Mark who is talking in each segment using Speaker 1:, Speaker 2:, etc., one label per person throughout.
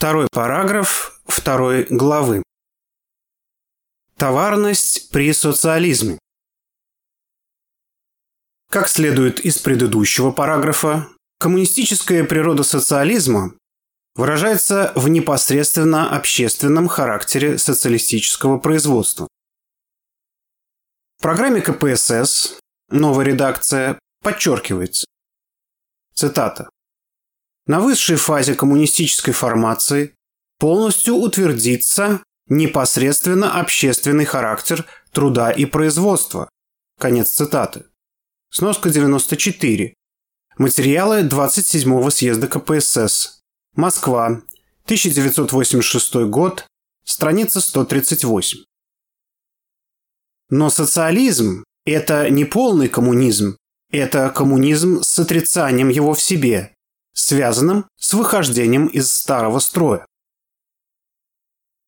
Speaker 1: Второй параграф второй главы. Товарность при социализме. Как следует из предыдущего параграфа, коммунистическая природа социализма выражается в непосредственно общественном характере социалистического производства. В программе КПСС новая редакция подчеркивается. Цитата. На высшей фазе коммунистической формации полностью утвердится непосредственно общественный характер труда и производства. Конец цитаты. Сноска 94. Материалы 27-го съезда КПСС. Москва. 1986 год. Страница 138. Но социализм – это не полный коммунизм. Это коммунизм с отрицанием его в себе, связанным с выхождением из старого строя.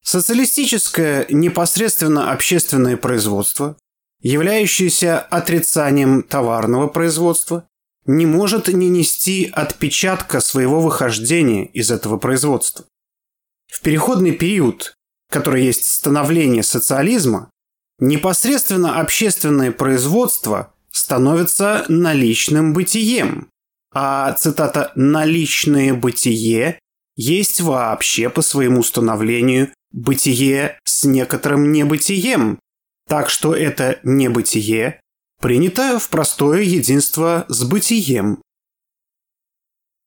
Speaker 1: Социалистическое непосредственно общественное производство, являющееся отрицанием товарного производства, не может не нести отпечатка своего выхождения из этого производства. В переходный период, который есть становление социализма, непосредственно общественное производство становится наличным бытием, а цитата «наличное бытие» есть вообще по своему становлению бытие с некоторым небытием, так что это небытие принято в простое единство с бытием.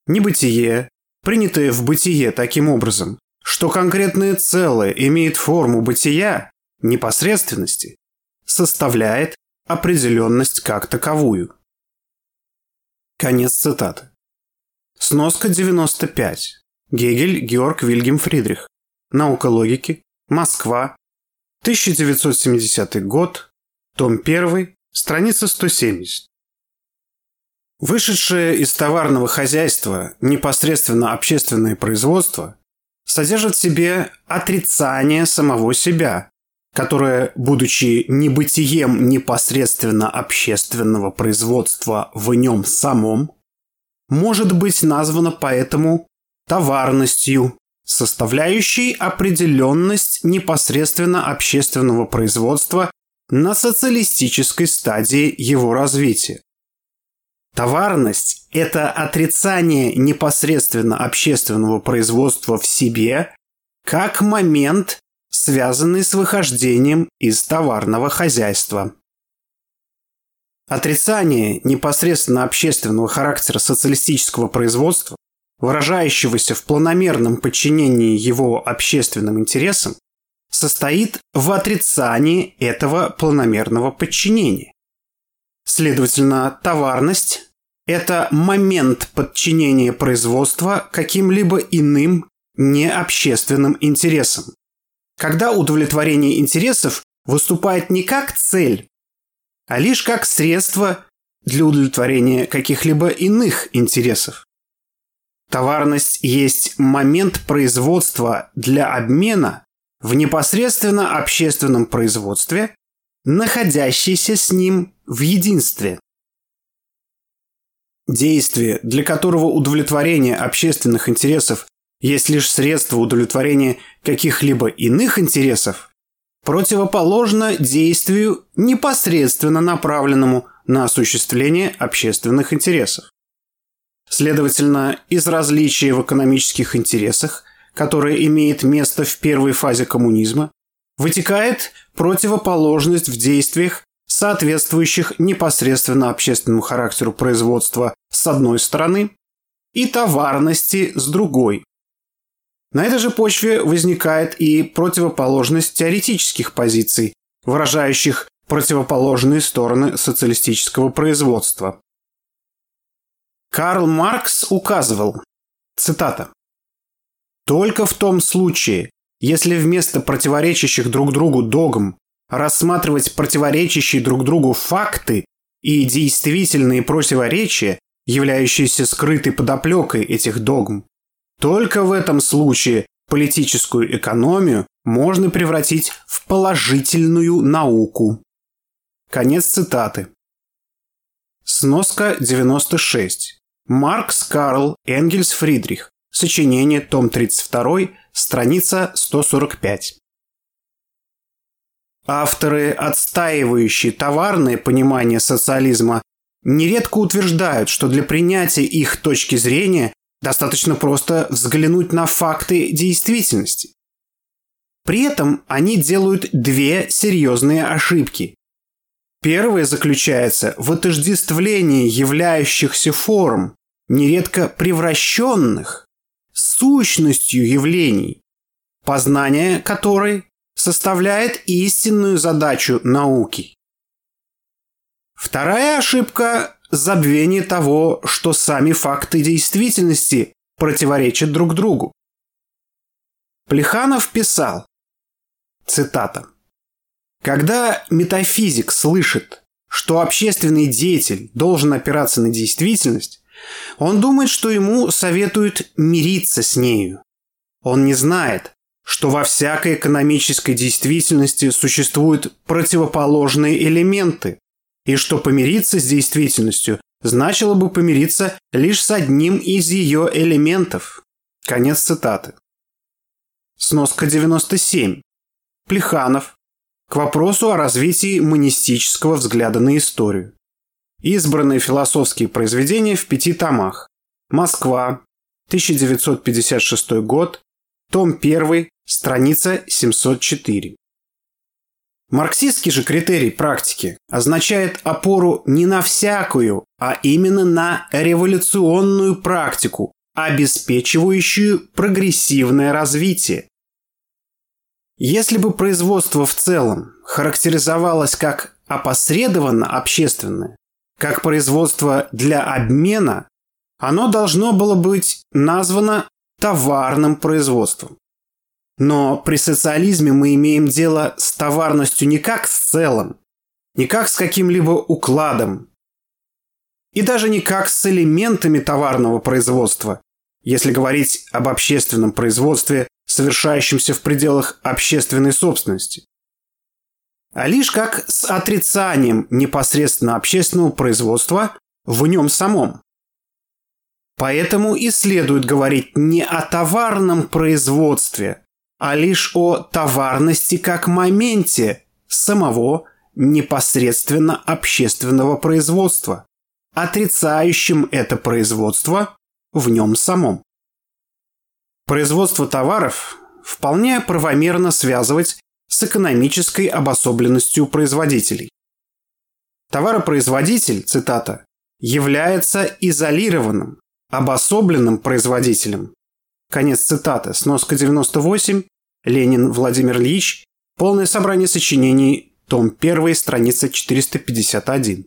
Speaker 1: Небытие, принятое в бытие таким образом, что конкретное целое имеет форму бытия, непосредственности, составляет определенность как таковую. Конец цитаты. Сноска 95. Гегель Георг Вильгельм Фридрих. Наука логики. Москва. 1970 год. Том 1. Страница 170. Вышедшее из товарного хозяйства непосредственно общественное производство содержит в себе отрицание самого себя, которое, будучи небытием непосредственно общественного производства в нем самом, может быть названо поэтому товарностью, составляющей определенность непосредственно общественного производства на социалистической стадии его развития. Товарность – это отрицание непосредственно общественного производства в себе как момент связанный с выхождением из товарного хозяйства. Отрицание непосредственно общественного характера социалистического производства, выражающегося в планомерном подчинении его общественным интересам, состоит в отрицании этого планомерного подчинения. Следовательно, товарность – это момент подчинения производства каким-либо иным необщественным интересам когда удовлетворение интересов выступает не как цель, а лишь как средство для удовлетворения каких-либо иных интересов. Товарность есть момент производства для обмена в непосредственно общественном производстве, находящийся с ним в единстве. Действие, для которого удовлетворение общественных интересов есть лишь средство удовлетворения каких-либо иных интересов, противоположно действию, непосредственно направленному на осуществление общественных интересов. Следовательно, из различия в экономических интересах, которое имеет место в первой фазе коммунизма, вытекает противоположность в действиях, соответствующих непосредственно общественному характеру производства с одной стороны и товарности с другой, на этой же почве возникает и противоположность теоретических позиций, выражающих противоположные стороны социалистического производства. Карл Маркс указывал, цитата, «Только в том случае, если вместо противоречащих друг другу догм рассматривать противоречащие друг другу факты и действительные противоречия, являющиеся скрытой подоплекой этих догм, только в этом случае политическую экономию можно превратить в положительную науку. Конец цитаты. Сноска 96. Маркс Карл Энгельс Фридрих. Сочинение, том 32, страница 145. Авторы, отстаивающие товарное понимание социализма, нередко утверждают, что для принятия их точки зрения достаточно просто взглянуть на факты действительности. При этом они делают две серьезные ошибки. Первая заключается в отождествлении являющихся форм, нередко превращенных, сущностью явлений, познание которой составляет истинную задачу науки. Вторая ошибка – забвение того, что сами факты действительности противоречат друг другу. Плеханов писал, цитата, «Когда метафизик слышит, что общественный деятель должен опираться на действительность, он думает, что ему советуют мириться с нею. Он не знает, что во всякой экономической действительности существуют противоположные элементы, и что помириться с действительностью значило бы помириться лишь с одним из ее элементов. Конец цитаты. Сноска 97. Плеханов. К вопросу о развитии монистического взгляда на историю. Избранные философские произведения в пяти томах. Москва. 1956 год. Том 1. Страница 704. Марксистский же критерий практики означает опору не на всякую, а именно на революционную практику, обеспечивающую прогрессивное развитие. Если бы производство в целом характеризовалось как опосредованно общественное, как производство для обмена, оно должно было быть названо товарным производством. Но при социализме мы имеем дело с товарностью не как с целым, не как с каким-либо укладом, и даже не как с элементами товарного производства, если говорить об общественном производстве, совершающемся в пределах общественной собственности, а лишь как с отрицанием непосредственно общественного производства в нем самом. Поэтому и следует говорить не о товарном производстве, а лишь о товарности как моменте самого непосредственно общественного производства, отрицающим это производство в нем самом. Производство товаров вполне правомерно связывать с экономической обособленностью производителей. Товаропроизводитель, цитата, является изолированным, обособленным производителем, Конец цитаты. Сноска 98. Ленин Владимир Ильич. Полное собрание сочинений. Том 1. Страница 451.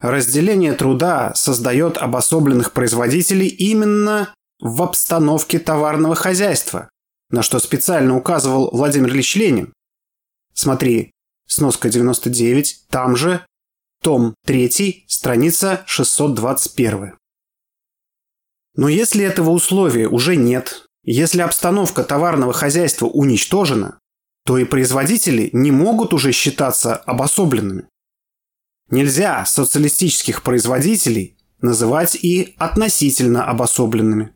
Speaker 1: Разделение труда создает обособленных производителей именно в обстановке товарного хозяйства, на что специально указывал Владимир Ильич Ленин. Смотри, сноска 99, там же, том 3, страница 621. Но если этого условия уже нет, если обстановка товарного хозяйства уничтожена, то и производители не могут уже считаться обособленными. Нельзя социалистических производителей называть и относительно обособленными.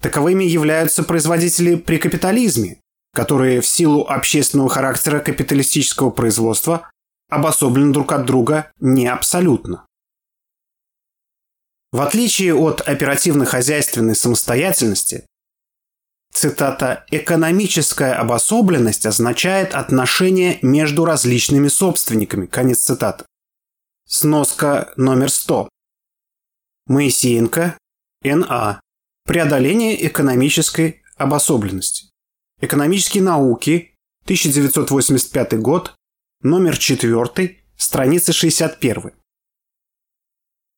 Speaker 1: Таковыми являются производители при капитализме, которые в силу общественного характера капиталистического производства обособлены друг от друга не абсолютно. В отличие от оперативно-хозяйственной самостоятельности, цитата, «экономическая обособленность означает отношение между различными собственниками». Конец цитаты. Сноска номер 100. Моисеенко, Н.А. Преодоление экономической обособленности. Экономические науки, 1985 год, номер 4, страница 61.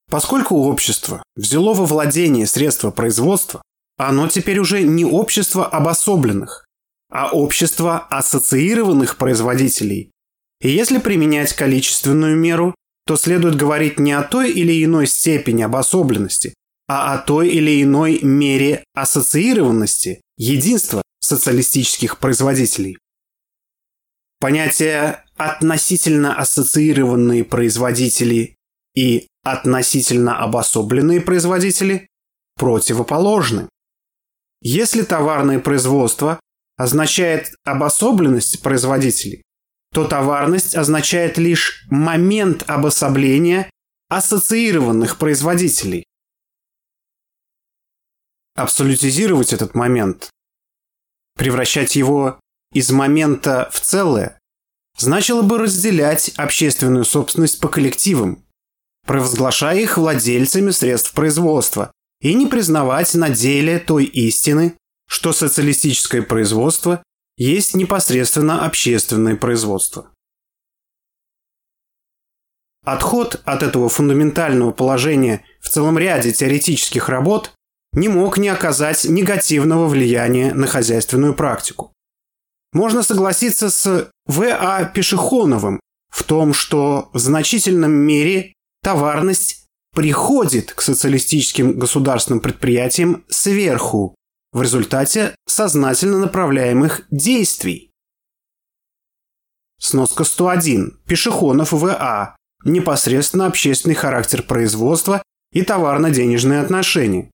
Speaker 1: Поскольку общество взяло во владение средства производства, оно теперь уже не общество обособленных, а общество ассоциированных производителей. И если применять количественную меру, то следует говорить не о той или иной степени обособленности, а о той или иной мере ассоциированности, единства социалистических производителей. Понятие «относительно ассоциированные производители» и относительно обособленные производители противоположны. Если товарное производство означает обособленность производителей, то товарность означает лишь момент обособления ассоциированных производителей. Абсолютизировать этот момент, превращать его из момента в целое, значило бы разделять общественную собственность по коллективам, провозглашая их владельцами средств производства, и не признавать на деле той истины, что социалистическое производство есть непосредственно общественное производство. Отход от этого фундаментального положения в целом ряде теоретических работ не мог не оказать негативного влияния на хозяйственную практику. Можно согласиться с В.А. Пешехоновым в том, что в значительном мере товарность приходит к социалистическим государственным предприятиям сверху в результате сознательно направляемых действий. Сноска 101. Пешехонов В.А. Непосредственно общественный характер производства и товарно-денежные отношения.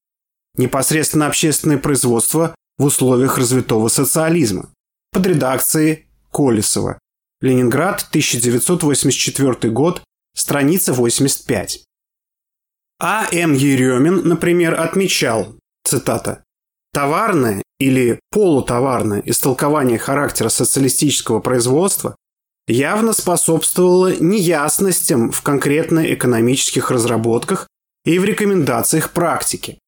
Speaker 1: Непосредственно общественное производство в условиях развитого социализма. Под редакцией Колесова. Ленинград, 1984 год, страница 85. А. М. Еремин, например, отмечал, цитата, «Товарное или полутоварное истолкование характера социалистического производства явно способствовало неясностям в конкретно экономических разработках и в рекомендациях практики.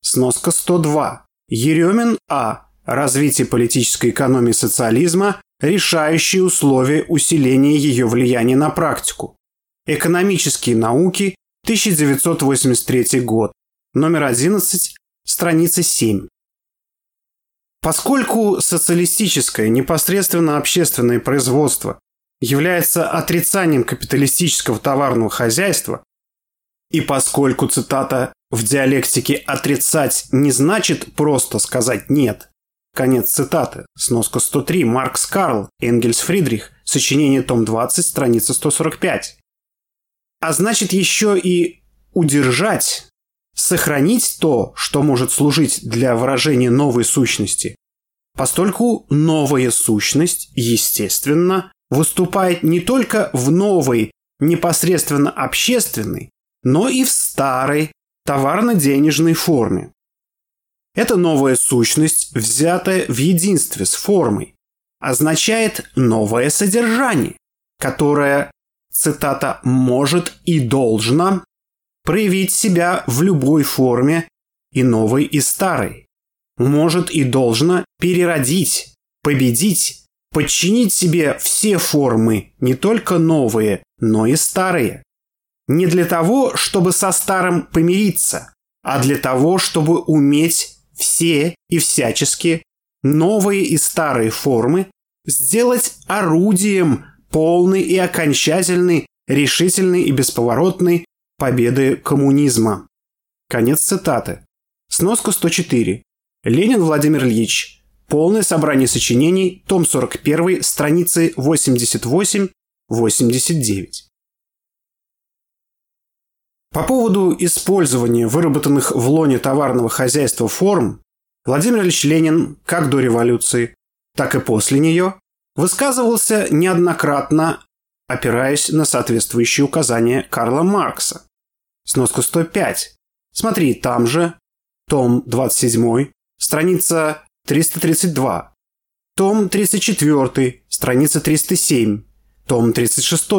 Speaker 1: Сноска 102. Еремин А. Развитие политической экономии социализма – решающие условия усиления ее влияния на практику. Экономические науки, 1983 год, номер 11, страница 7. Поскольку социалистическое непосредственно общественное производство является отрицанием капиталистического товарного хозяйства, и поскольку, цитата, в диалектике «отрицать» не значит просто сказать «нет», Конец цитаты. Сноска 103. Маркс Карл. Энгельс Фридрих. Сочинение том 20, страница 145 а значит еще и удержать, сохранить то, что может служить для выражения новой сущности, постольку новая сущность, естественно, выступает не только в новой, непосредственно общественной, но и в старой товарно-денежной форме. Эта новая сущность, взятая в единстве с формой, означает новое содержание, которое цитата, «может и должна проявить себя в любой форме, и новой, и старой. Может и должна переродить, победить, подчинить себе все формы, не только новые, но и старые. Не для того, чтобы со старым помириться, а для того, чтобы уметь все и всячески новые и старые формы сделать орудием полной и окончательной, решительной и бесповоротной победы коммунизма. Конец цитаты. Сноска 104. Ленин Владимир Ильич. Полное собрание сочинений, том 41, страницы 88-89. По поводу использования выработанных в лоне товарного хозяйства форм, Владимир Ильич Ленин как до революции, так и после нее высказывался неоднократно, опираясь на соответствующие указания Карла Маркса. Сноска 105. Смотри, там же, том 27, страница 332, том 34, страница 307, том 36,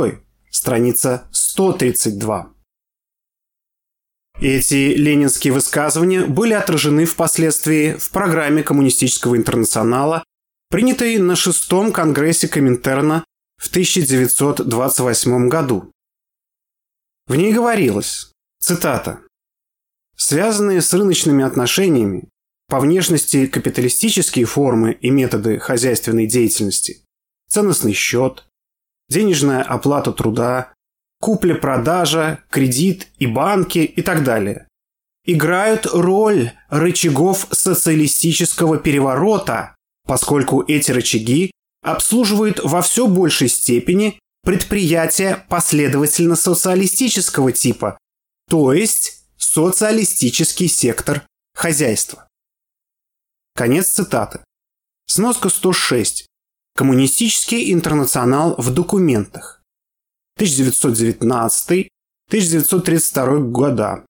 Speaker 1: страница 132. Эти ленинские высказывания были отражены впоследствии в программе Коммунистического интернационала принятой на шестом конгрессе Коминтерна в 1928 году. В ней говорилось, цитата, «Связанные с рыночными отношениями, по внешности капиталистические формы и методы хозяйственной деятельности, ценностный счет, денежная оплата труда, купля-продажа, кредит и банки и так далее, играют роль рычагов социалистического переворота поскольку эти рычаги обслуживают во все большей степени предприятия последовательно социалистического типа, то есть социалистический сектор хозяйства. Конец цитаты. Сноска 106. Коммунистический интернационал в документах. 1919-1932 года.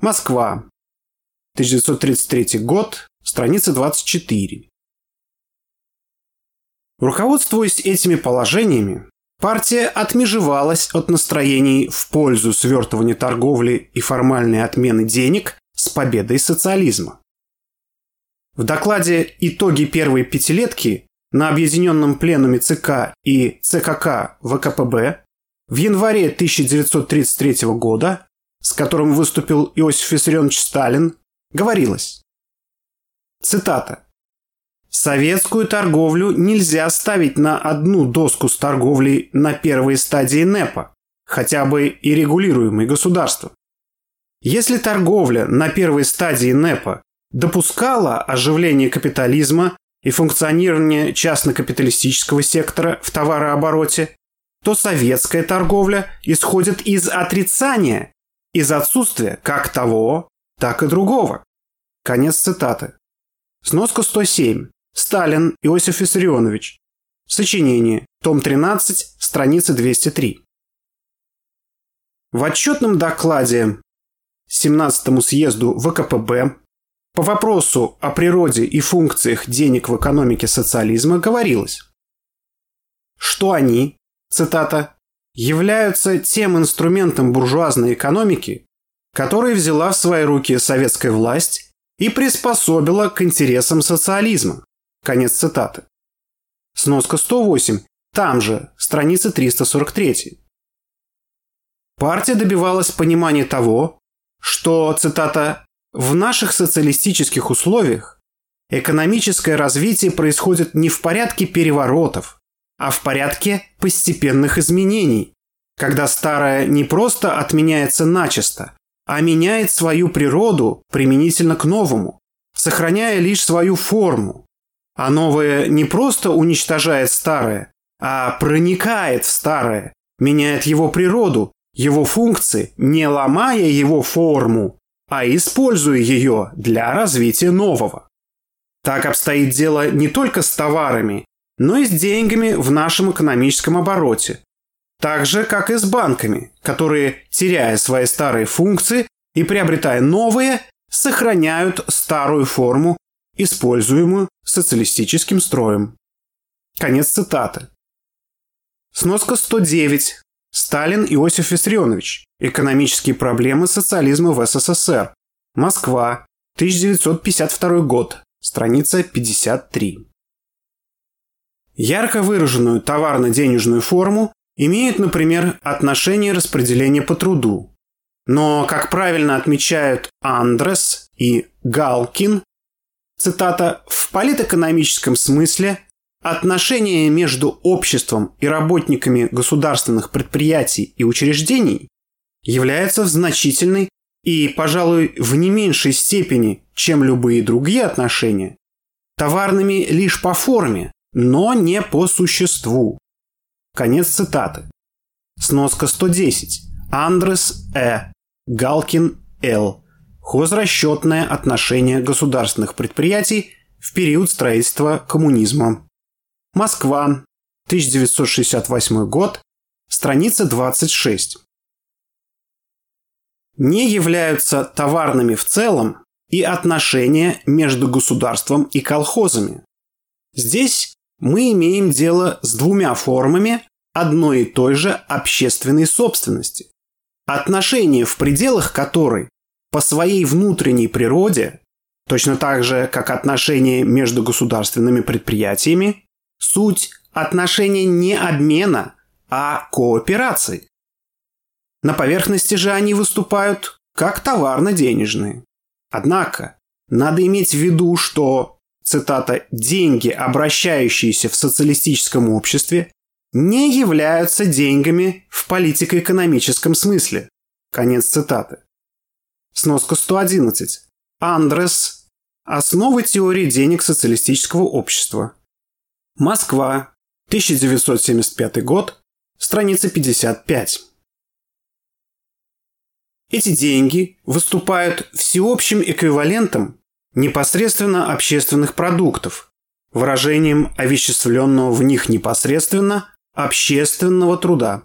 Speaker 1: Москва. 1933 год. Страница 24. Руководствуясь этими положениями, партия отмежевалась от настроений в пользу свертывания торговли и формальной отмены денег с победой социализма. В докладе «Итоги первой пятилетки» на объединенном пленуме ЦК и ЦКК ВКПБ в январе 1933 года, с которым выступил Иосиф Виссарионович Сталин, говорилось. Цитата. Советскую торговлю нельзя ставить на одну доску с торговлей на первой стадии НЭПа, хотя бы и регулируемой государством. Если торговля на первой стадии НЭПа допускала оживление капитализма и функционирование частно-капиталистического сектора в товарообороте, то советская торговля исходит из отрицания, из отсутствия как того, так и другого. Конец цитаты. Сноска 107. Сталин Иосиф Виссарионович. Сочинение. Том 13, страница 203. В отчетном докладе 17-му съезду ВКПБ по вопросу о природе и функциях денег в экономике социализма говорилось, что они, цитата, являются тем инструментом буржуазной экономики, который взяла в свои руки советская власть и приспособила к интересам социализма. Конец цитаты. Сноска 108. Там же, страница 343. Партия добивалась понимания того, что, цитата, «в наших социалистических условиях экономическое развитие происходит не в порядке переворотов, а в порядке постепенных изменений, когда старое не просто отменяется начисто, а меняет свою природу применительно к новому, сохраняя лишь свою форму, а новое не просто уничтожает старое, а проникает в старое, меняет его природу, его функции, не ломая его форму, а используя ее для развития нового. Так обстоит дело не только с товарами, но и с деньгами в нашем экономическом обороте. Так же, как и с банками, которые, теряя свои старые функции и приобретая новые, сохраняют старую форму используемую социалистическим строем. Конец цитаты. Сноска 109. Сталин Иосиф Виссарионович. Экономические проблемы социализма в СССР. Москва. 1952 год. Страница 53. Ярко выраженную товарно-денежную форму имеют, например, отношение распределения по труду. Но, как правильно отмечают Андрес и Галкин, цитата, «в политэкономическом смысле отношения между обществом и работниками государственных предприятий и учреждений являются в значительной и, пожалуй, в не меньшей степени, чем любые другие отношения, товарными лишь по форме, но не по существу. Конец цитаты. Сноска 110. Андрес Э. Галкин Л хозрасчетное отношение государственных предприятий в период строительства коммунизма. Москва, 1968 год, страница 26. Не являются товарными в целом и отношения между государством и колхозами. Здесь мы имеем дело с двумя формами одной и той же общественной собственности, отношения в пределах которой по своей внутренней природе, точно так же, как отношения между государственными предприятиями, суть отношения не обмена, а кооперации. На поверхности же они выступают как товарно-денежные. Однако, надо иметь в виду, что, цитата, «деньги, обращающиеся в социалистическом обществе, не являются деньгами в политико-экономическом смысле». Конец цитаты. Сноска 111. Андрес. Основы теории денег социалистического общества. Москва. 1975 год. Страница 55. эти деньги выступают всеобщим эквивалентом непосредственно общественных продуктов, выражением овеществленного в них непосредственно общественного труда.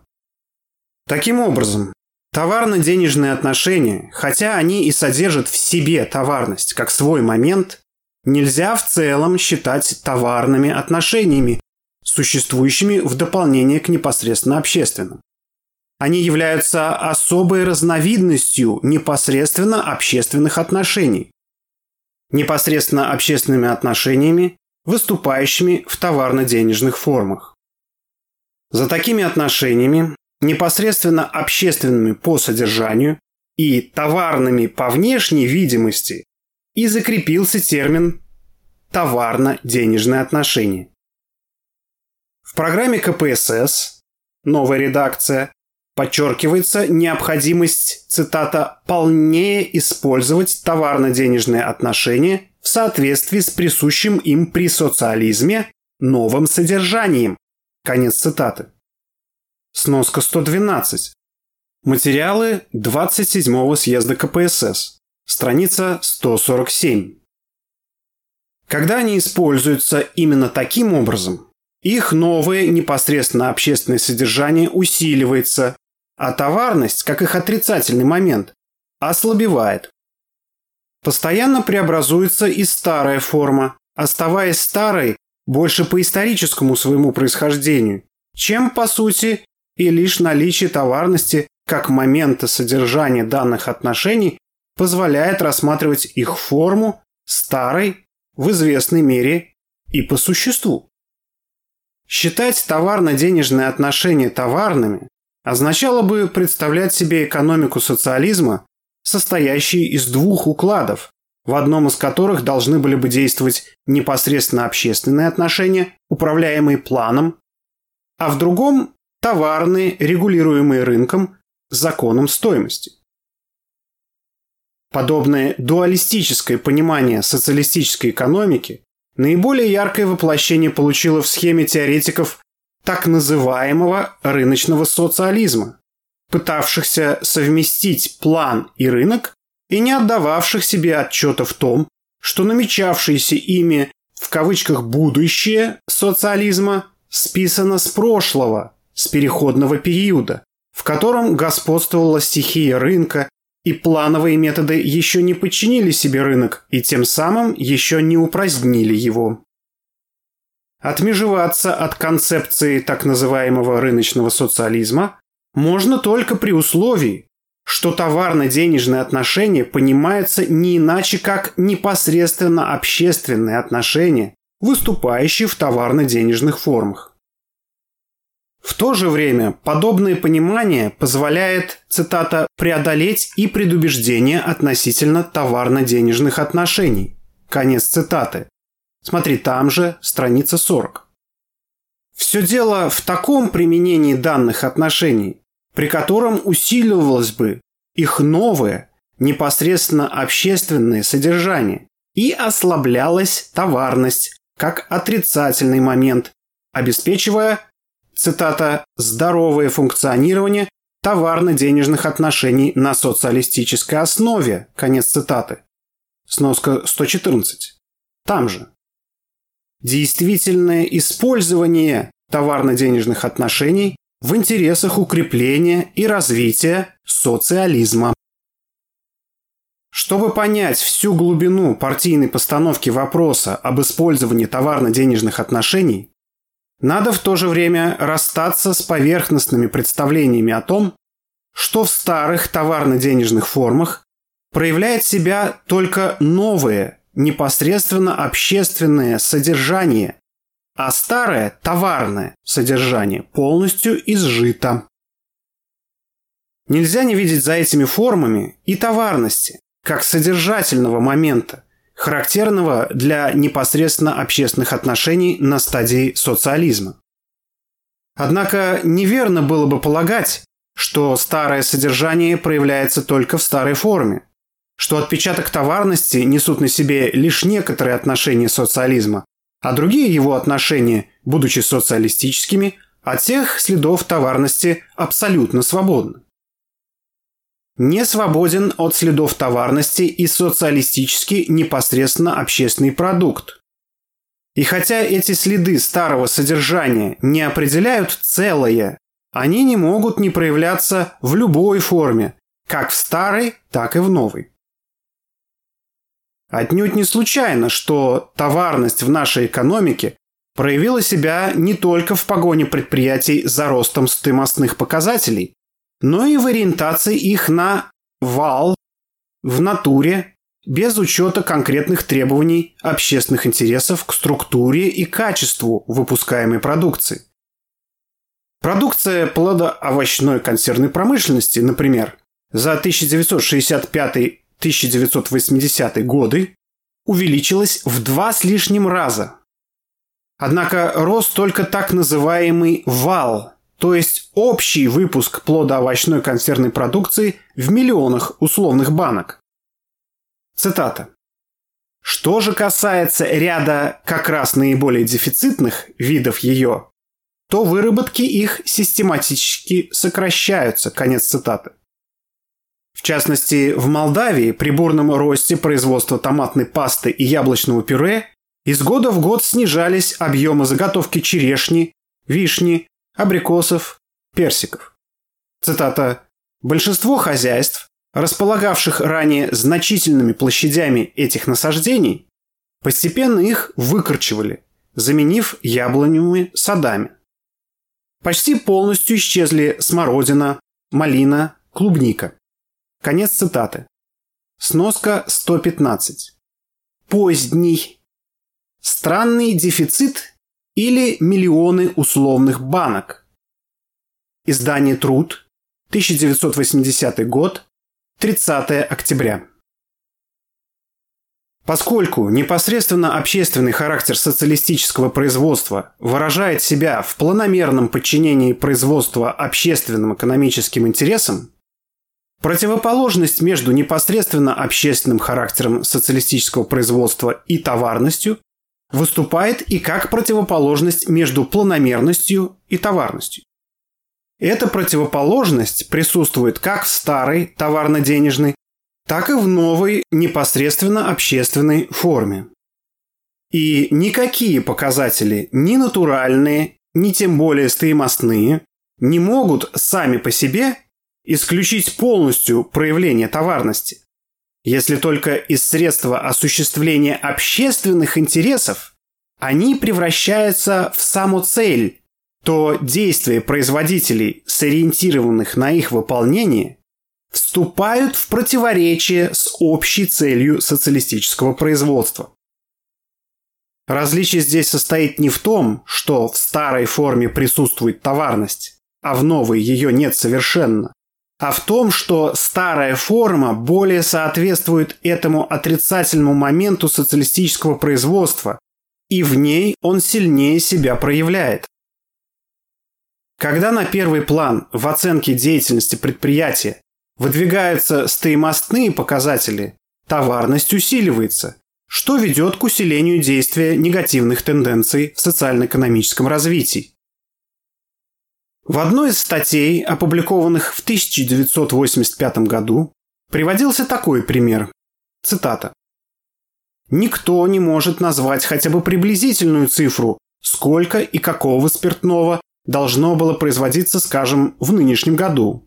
Speaker 1: Таким образом, товарно-денежные отношения, хотя они и содержат в себе товарность как свой момент, нельзя в целом считать товарными отношениями, существующими в дополнение к непосредственно общественным. Они являются особой разновидностью непосредственно общественных отношений. Непосредственно общественными отношениями, выступающими в товарно-денежных формах. За такими отношениями, непосредственно общественными по содержанию и товарными по внешней видимости, и закрепился термин «товарно-денежные отношения». В программе КПСС, новая редакция, подчеркивается необходимость, цитата, «полнее использовать товарно-денежные отношения в соответствии с присущим им при социализме новым содержанием». Конец цитаты. Сноска 112. Материалы 27-го съезда КПСС. Страница 147. Когда они используются именно таким образом, их новое непосредственно общественное содержание усиливается, а товарность, как их отрицательный момент, ослабевает. Постоянно преобразуется и старая форма, оставаясь старой больше по историческому своему происхождению, чем, по сути, и лишь наличие товарности как момента содержания данных отношений позволяет рассматривать их форму старой в известной мере и по существу. Считать товарно-денежные отношения товарными означало бы представлять себе экономику социализма, состоящей из двух укладов, в одном из которых должны были бы действовать непосредственно общественные отношения, управляемые планом, а в другом – товарные, регулируемые рынком, законом стоимости. Подобное дуалистическое понимание социалистической экономики наиболее яркое воплощение получило в схеме теоретиков так называемого рыночного социализма, пытавшихся совместить план и рынок и не отдававших себе отчета в том, что намечавшееся ими в кавычках «будущее» социализма списано с прошлого, с переходного периода, в котором господствовала стихия рынка и плановые методы еще не подчинили себе рынок и тем самым еще не упразднили его. Отмежеваться от концепции так называемого рыночного социализма можно только при условии, что товарно-денежные отношения понимаются не иначе, как непосредственно общественные отношения, выступающие в товарно-денежных формах. В то же время подобное понимание позволяет, цитата, «преодолеть и предубеждение относительно товарно-денежных отношений». Конец цитаты. Смотри, там же страница 40. Все дело в таком применении данных отношений, при котором усиливалось бы их новое, непосредственно общественное содержание и ослаблялась товарность как отрицательный момент, обеспечивая цитата, «здоровое функционирование товарно-денежных отношений на социалистической основе», конец цитаты. Сноска 114. Там же. Действительное использование товарно-денежных отношений в интересах укрепления и развития социализма. Чтобы понять всю глубину партийной постановки вопроса об использовании товарно-денежных отношений, надо в то же время расстаться с поверхностными представлениями о том, что в старых товарно-денежных формах проявляет себя только новое, непосредственно общественное содержание, а старое товарное содержание полностью изжито. Нельзя не видеть за этими формами и товарности, как содержательного момента, характерного для непосредственно общественных отношений на стадии социализма. Однако неверно было бы полагать, что старое содержание проявляется только в старой форме, что отпечаток товарности несут на себе лишь некоторые отношения социализма, а другие его отношения, будучи социалистическими, от всех следов товарности абсолютно свободны. не свободен от следов товарности и социалистически непосредственно общественный продукт. И хотя эти следы старого содержания не определяют целое, они не могут не проявляться в любой форме, как в старой, так и в новой. Отнюдь не случайно, что товарность в нашей экономике проявила себя не только в погоне предприятий за ростом стоимостных показателей, но и в ориентации их на вал в натуре без учета конкретных требований общественных интересов к структуре и качеству выпускаемой продукции. Продукция плодоовощной консервной промышленности, например, за 1965-1980 годы увеличилась в два с лишним раза. Однако рос только так называемый вал, то есть общий выпуск плодоовощной консервной продукции в миллионах условных банок. Цитата. Что же касается ряда как раз наиболее дефицитных видов ее, то выработки их систематически сокращаются. Конец цитаты. В частности, в Молдавии при бурном росте производства томатной пасты и яблочного пюре из года в год снижались объемы заготовки черешни, вишни, абрикосов, персиков. Цитата. «Большинство хозяйств располагавших ранее значительными площадями этих насаждений, постепенно их выкорчевали, заменив яблоневыми садами. Почти полностью исчезли смородина, малина, клубника. Конец цитаты. Сноска 115. Поздний. Странный дефицит или миллионы условных банок. Издание «Труд», 1980 год, 30 октября. Поскольку непосредственно общественный характер социалистического производства выражает себя в планомерном подчинении производства общественным экономическим интересам, противоположность между непосредственно общественным характером социалистического производства и товарностью выступает и как противоположность между планомерностью и товарностью. Эта противоположность присутствует как в старой товарно-денежной, так и в новой непосредственно общественной форме. И никакие показатели, ни натуральные, ни тем более стоимостные, не могут сами по себе исключить полностью проявление товарности, если только из средства осуществления общественных интересов они превращаются в саму цель то действия производителей, сориентированных на их выполнение, вступают в противоречие с общей целью социалистического производства. Различие здесь состоит не в том, что в старой форме присутствует товарность, а в новой ее нет совершенно, а в том, что старая форма более соответствует этому отрицательному моменту социалистического производства, и в ней он сильнее себя проявляет. Когда на первый план в оценке деятельности предприятия выдвигаются стоимостные показатели, товарность усиливается, что ведет к усилению действия негативных тенденций в социально-экономическом развитии. В одной из статей, опубликованных в 1985 году, приводился такой пример. Цитата. «Никто не может назвать хотя бы приблизительную цифру, сколько и какого спиртного должно было производиться, скажем, в нынешнем году.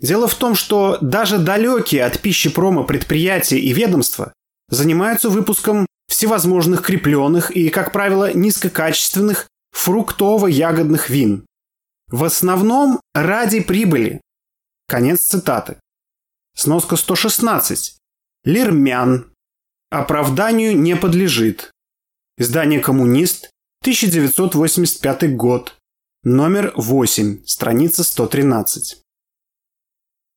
Speaker 1: Дело в том, что даже далекие от пищепрома предприятия и ведомства занимаются выпуском всевозможных крепленных и, как правило, низкокачественных фруктово-ягодных вин. В основном ради прибыли. Конец цитаты. Сноска 116. Лирмян. Оправданию не подлежит. Издание «Коммунист», 1985 год. Номер 8, страница 113.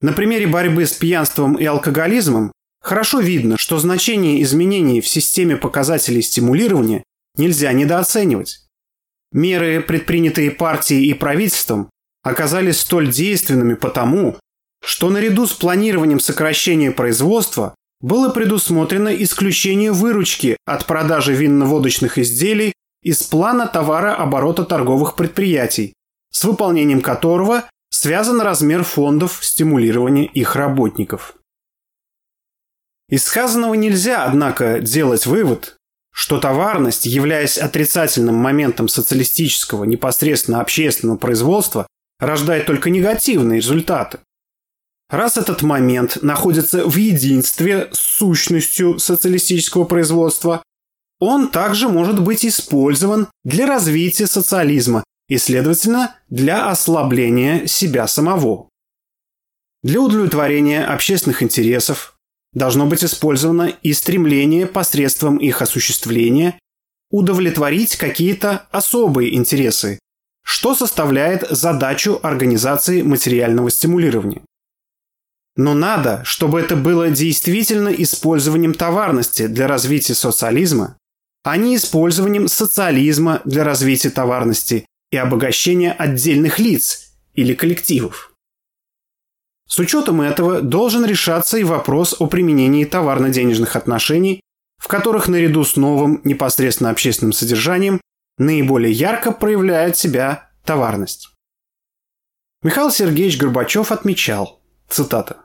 Speaker 1: На примере борьбы с пьянством и алкоголизмом хорошо видно, что значение изменений в системе показателей стимулирования нельзя недооценивать. Меры, предпринятые партией и правительством, оказались столь действенными потому, что наряду с планированием сокращения производства было предусмотрено исключение выручки от продажи винно-водочных изделий из плана товарооборота торговых предприятий, с выполнением которого связан размер фондов стимулирования их работников. Из сказанного нельзя, однако, делать вывод, что товарность, являясь отрицательным моментом социалистического непосредственно общественного производства, рождает только негативные результаты. Раз этот момент находится в единстве с сущностью социалистического производства, он также может быть использован для развития социализма и, следовательно, для ослабления себя самого. Для удовлетворения общественных интересов должно быть использовано и стремление посредством их осуществления удовлетворить какие-то особые интересы, что составляет задачу организации материального стимулирования. Но надо, чтобы это было действительно использованием товарности для развития социализма, а не использованием социализма для развития товарности и обогащения отдельных лиц или коллективов. С учетом этого должен решаться и вопрос о применении товарно-денежных отношений, в которых наряду с новым непосредственно общественным содержанием наиболее ярко проявляет себя товарность. Михаил Сергеевич Горбачев отмечал, цитата,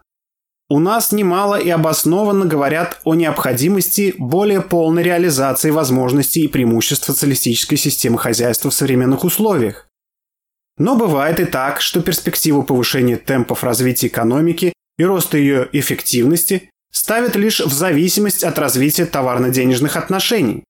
Speaker 1: «У нас немало и обоснованно говорят о необходимости более полной реализации возможностей и преимуществ социалистической системы хозяйства в современных условиях. Но бывает и так, что перспективу повышения темпов развития экономики и роста ее эффективности ставят лишь в зависимость от развития товарно-денежных отношений.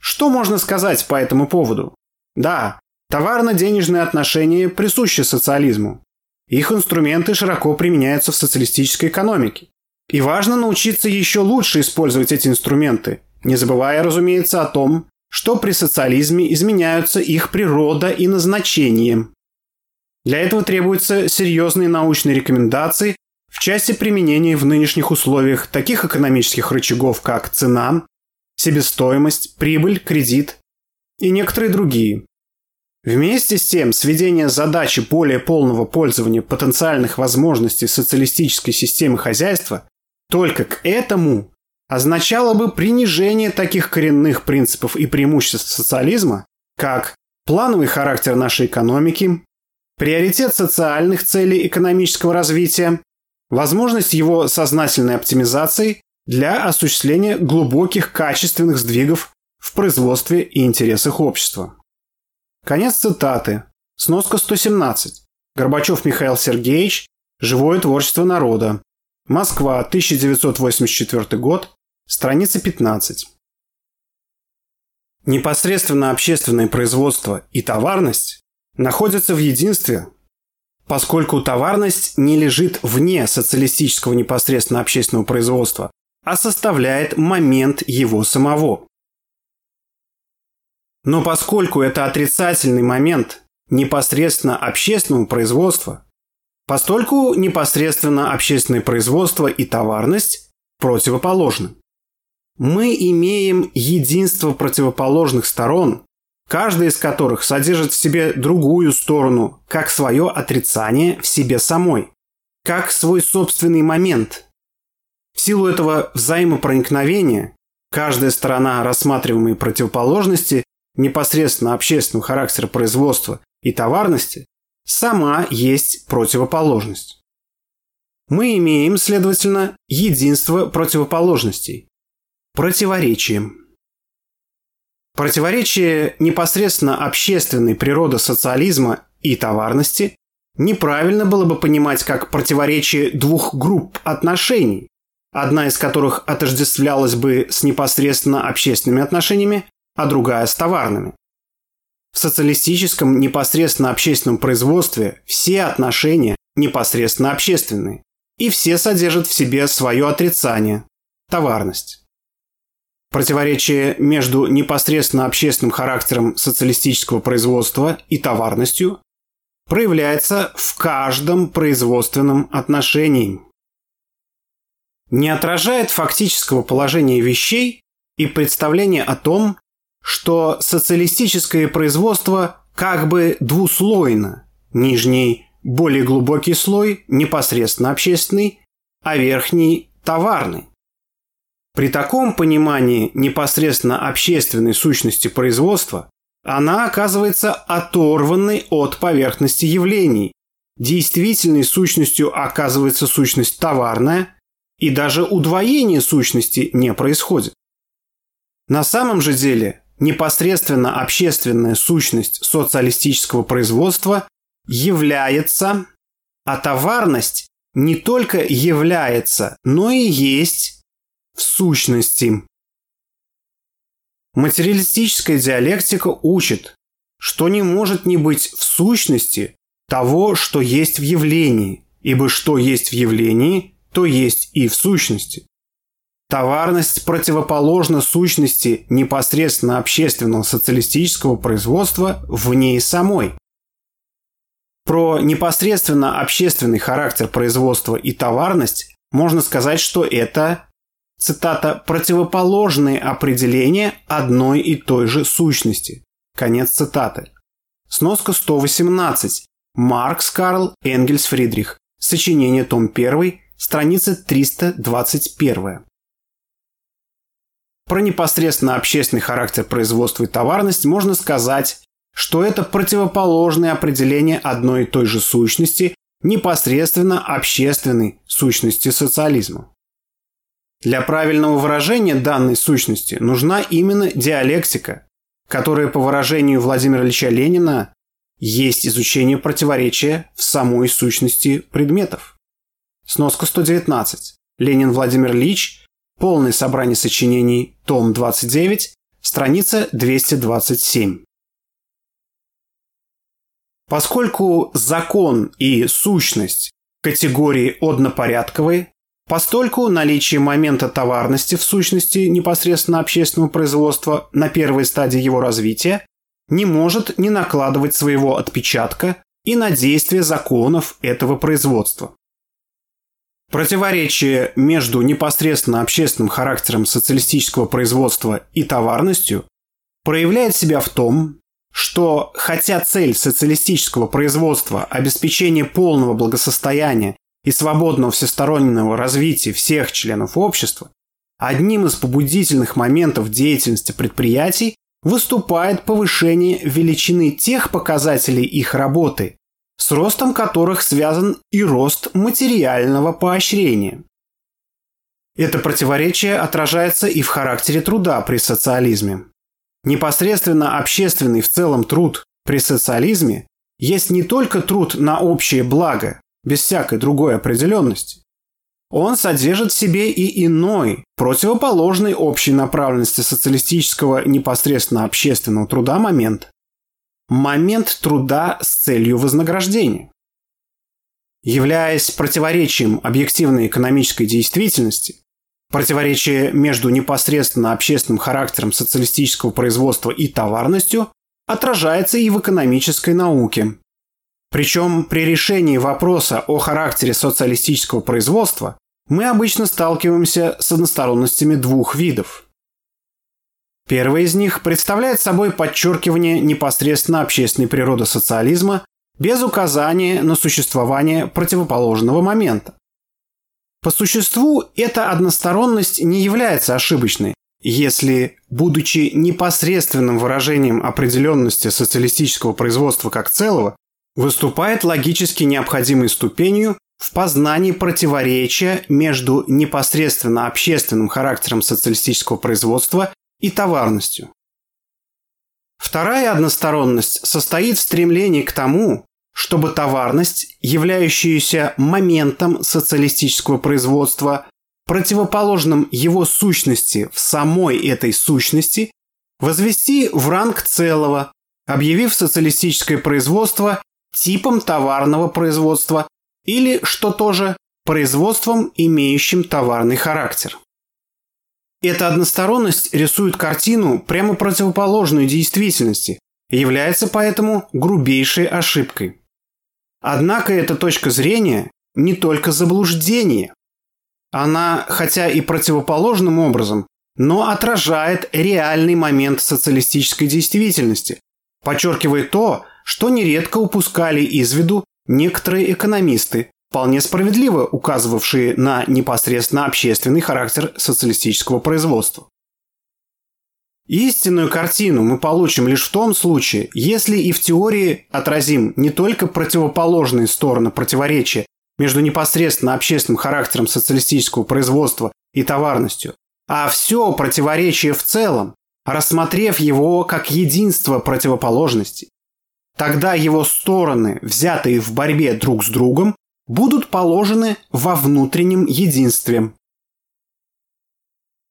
Speaker 1: Что можно сказать по этому поводу? Да, товарно-денежные отношения присущи социализму. Их инструменты широко применяются в социалистической экономике. И важно научиться еще лучше использовать эти инструменты, не забывая, разумеется, о том, что при социализме изменяются их природа и назначение. Для этого требуются серьезные научные рекомендации в части применения в нынешних условиях таких экономических рычагов, как цена, себестоимость, прибыль, кредит и некоторые другие. Вместе с тем, сведение задачи более полного пользования потенциальных возможностей социалистической системы хозяйства только к этому означало бы принижение таких коренных принципов и преимуществ социализма, как плановый характер нашей экономики, приоритет социальных целей экономического развития, возможность его сознательной оптимизации для осуществления глубоких качественных сдвигов в производстве и интересах общества. Конец цитаты. Сноска 117. Горбачев Михаил Сергеевич. Живое творчество народа. Москва, 1984 год. Страница 15. Непосредственно общественное производство и товарность находятся в единстве, поскольку товарность не лежит вне социалистического непосредственно общественного производства, а составляет момент его самого. Но поскольку это отрицательный момент непосредственно общественного производства, постольку непосредственно общественное производство и товарность противоположны. Мы имеем единство противоположных сторон, каждая из которых содержит в себе другую сторону, как свое отрицание в себе самой, как свой собственный момент. В силу этого взаимопроникновения каждая сторона рассматриваемой противоположности непосредственно общественного характера производства и товарности, сама есть противоположность. Мы имеем, следовательно, единство противоположностей, противоречие. Противоречие непосредственно общественной природы социализма и товарности неправильно было бы понимать как противоречие двух групп отношений, одна из которых отождествлялась бы с непосредственно общественными отношениями, а другая с товарными. В социалистическом непосредственно общественном производстве все отношения непосредственно общественные, и все содержат в себе свое отрицание – товарность. Противоречие между непосредственно общественным характером социалистического производства и товарностью проявляется в каждом производственном отношении. Не отражает фактического положения вещей и представление о том, что социалистическое производство как бы двуслойно. Нижний – более глубокий слой, непосредственно общественный, а верхний – товарный. При таком понимании непосредственно общественной сущности производства она оказывается оторванной от поверхности явлений, действительной сущностью оказывается сущность товарная, и даже удвоение сущности не происходит. На самом же деле непосредственно общественная сущность социалистического производства является, а товарность не только является, но и есть сущности. Материалистическая диалектика учит, что не может не быть в сущности того, что есть в явлении, ибо что есть в явлении, то есть и в сущности. Товарность противоположна сущности непосредственно общественного социалистического производства в ней самой. Про непосредственно общественный характер производства и товарность можно сказать, что это, цитата, противоположные определения одной и той же сущности. Конец цитаты. Сноска 118. Маркс Карл Энгельс Фридрих. Сочинение, том 1, страница 321. Про непосредственно общественный характер производства и товарность можно сказать, что это противоположное определение одной и той же сущности непосредственно общественной сущности социализма. Для правильного выражения данной сущности нужна именно диалектика, которая, по выражению Владимира Ильича Ленина, есть изучение противоречия в самой сущности предметов. Сноска 119. Ленин Владимир Ильич. Полное собрание сочинений. Том 29. Страница 227. Поскольку закон и сущность категории однопорядковые, постольку наличие момента товарности в сущности непосредственно общественного производства на первой стадии его развития не может не накладывать своего отпечатка и на действие законов этого производства. Противоречие между непосредственно общественным характером социалистического производства и товарностью проявляет себя в том, что хотя цель социалистического производства – обеспечение полного благосостояния и свободного всестороннего развития всех членов общества, одним из побудительных моментов деятельности предприятий выступает повышение величины тех показателей их работы, с ростом которых связан и рост материального поощрения. Это противоречие отражается и в характере труда при социализме. Непосредственно общественный в целом труд при социализме есть не только труд на общее благо, без всякой другой определенности. Он содержит в себе и иной, противоположный общей направленности социалистического непосредственно общественного труда момент момент труда с целью вознаграждения. Являясь противоречием объективной экономической действительности, противоречие между непосредственно общественным характером социалистического производства и товарностью отражается и в экономической науке. Причем при решении вопроса о характере социалистического производства мы обычно сталкиваемся с односторонностями двух видов – Первый из них представляет собой подчеркивание непосредственно общественной природы социализма без указания на существование противоположного момента. По существу эта односторонность не является ошибочной, если, будучи непосредственным выражением определенности социалистического производства как целого, выступает логически необходимой ступенью в познании противоречия между непосредственно общественным характером социалистического производства и товарностью. Вторая односторонность состоит в стремлении к тому, чтобы товарность, являющаяся моментом социалистического производства, противоположным его сущности в самой этой сущности, возвести в ранг целого, объявив социалистическое производство типом товарного производства или, что тоже, производством, имеющим товарный характер. Эта односторонность рисует картину прямо противоположную действительности и является поэтому грубейшей ошибкой. Однако эта точка зрения не только заблуждение. Она, хотя и противоположным образом, но отражает реальный момент социалистической действительности, подчеркивая то, что нередко упускали из виду некоторые экономисты, вполне справедливо указывавшие на непосредственно общественный характер социалистического производства. Истинную картину мы получим лишь в том случае, если и в теории отразим не только противоположные стороны противоречия между непосредственно общественным характером социалистического производства и товарностью, а все противоречие в целом, рассмотрев его как единство противоположностей. Тогда его стороны, взятые в борьбе друг с другом, будут положены во внутреннем единстве.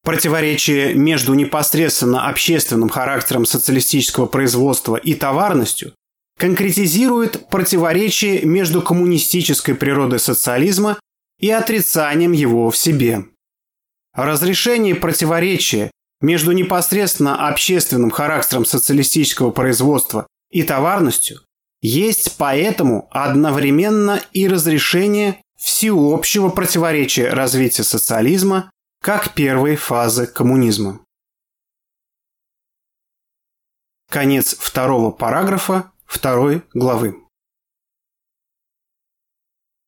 Speaker 1: Противоречие между непосредственно общественным характером социалистического производства и товарностью конкретизирует противоречие между коммунистической природой социализма и отрицанием его в себе. Разрешение противоречия между непосредственно общественным характером социалистического производства и товарностью есть поэтому одновременно и разрешение всеобщего противоречия развития социализма как первой фазы коммунизма. Конец второго параграфа второй главы.